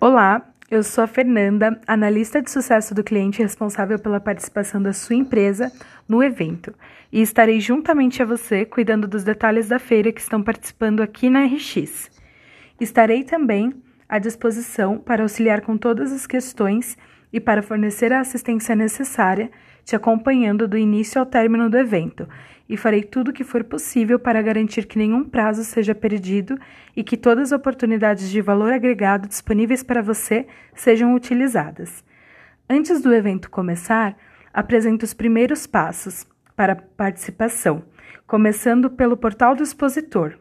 Olá, eu sou a Fernanda, analista de sucesso do cliente responsável pela participação da sua empresa no evento, e estarei juntamente a você cuidando dos detalhes da feira que estão participando aqui na RX. Estarei também à disposição para auxiliar com todas as questões e para fornecer a assistência necessária, te acompanhando do início ao término do evento, e farei tudo o que for possível para garantir que nenhum prazo seja perdido e que todas as oportunidades de valor agregado disponíveis para você sejam utilizadas. Antes do evento começar, apresento os primeiros passos para participação, começando pelo portal do expositor.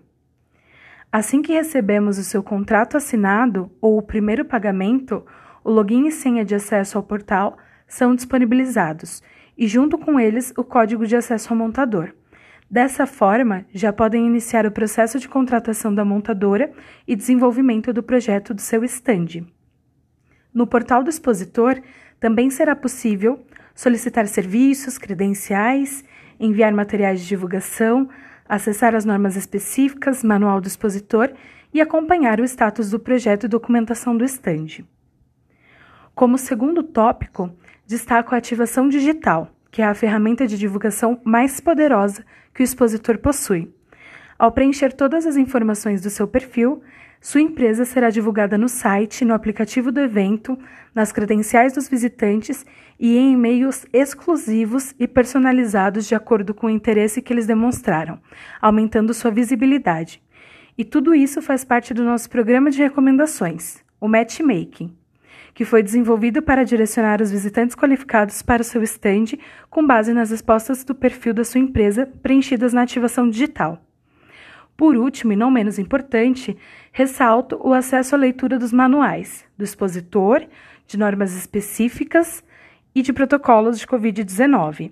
Assim que recebemos o seu contrato assinado ou o primeiro pagamento, o login e senha de acesso ao portal são disponibilizados e, junto com eles, o código de acesso ao montador. Dessa forma, já podem iniciar o processo de contratação da montadora e desenvolvimento do projeto do seu stand. No portal do expositor, também será possível solicitar serviços, credenciais, enviar materiais de divulgação, acessar as normas específicas, manual do expositor e acompanhar o status do projeto e documentação do stand. Como segundo tópico, destaco a ativação digital, que é a ferramenta de divulgação mais poderosa que o expositor possui. Ao preencher todas as informações do seu perfil, sua empresa será divulgada no site, no aplicativo do evento, nas credenciais dos visitantes e em e-mails exclusivos e personalizados de acordo com o interesse que eles demonstraram, aumentando sua visibilidade. E tudo isso faz parte do nosso programa de recomendações, o Matchmaking que foi desenvolvido para direcionar os visitantes qualificados para o seu estande com base nas respostas do perfil da sua empresa preenchidas na ativação digital. Por último, e não menos importante, ressalto o acesso à leitura dos manuais do expositor, de normas específicas e de protocolos de Covid-19.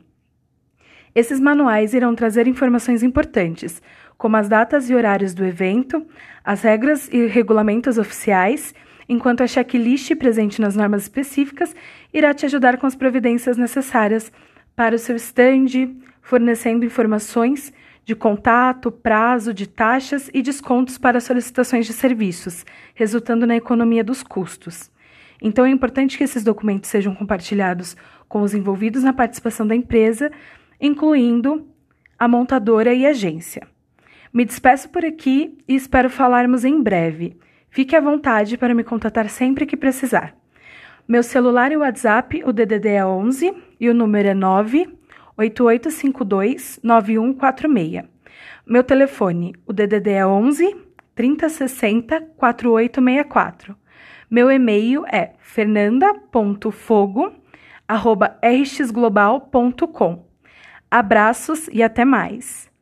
Esses manuais irão trazer informações importantes, como as datas e horários do evento, as regras e regulamentos oficiais enquanto a checklist presente nas normas específicas irá te ajudar com as providências necessárias para o seu stand, fornecendo informações de contato, prazo, de taxas e descontos para solicitações de serviços, resultando na economia dos custos. Então é importante que esses documentos sejam compartilhados com os envolvidos na participação da empresa, incluindo a montadora e agência. Me despeço por aqui e espero falarmos em breve. Fique à vontade para me contatar sempre que precisar. Meu celular e WhatsApp, o DDD é 11 e o número é 98852 9146. Meu telefone, o DDD é 11 3060 4864. Meu e-mail é fernanda.fogo@rxglobal.com. Abraços e até mais.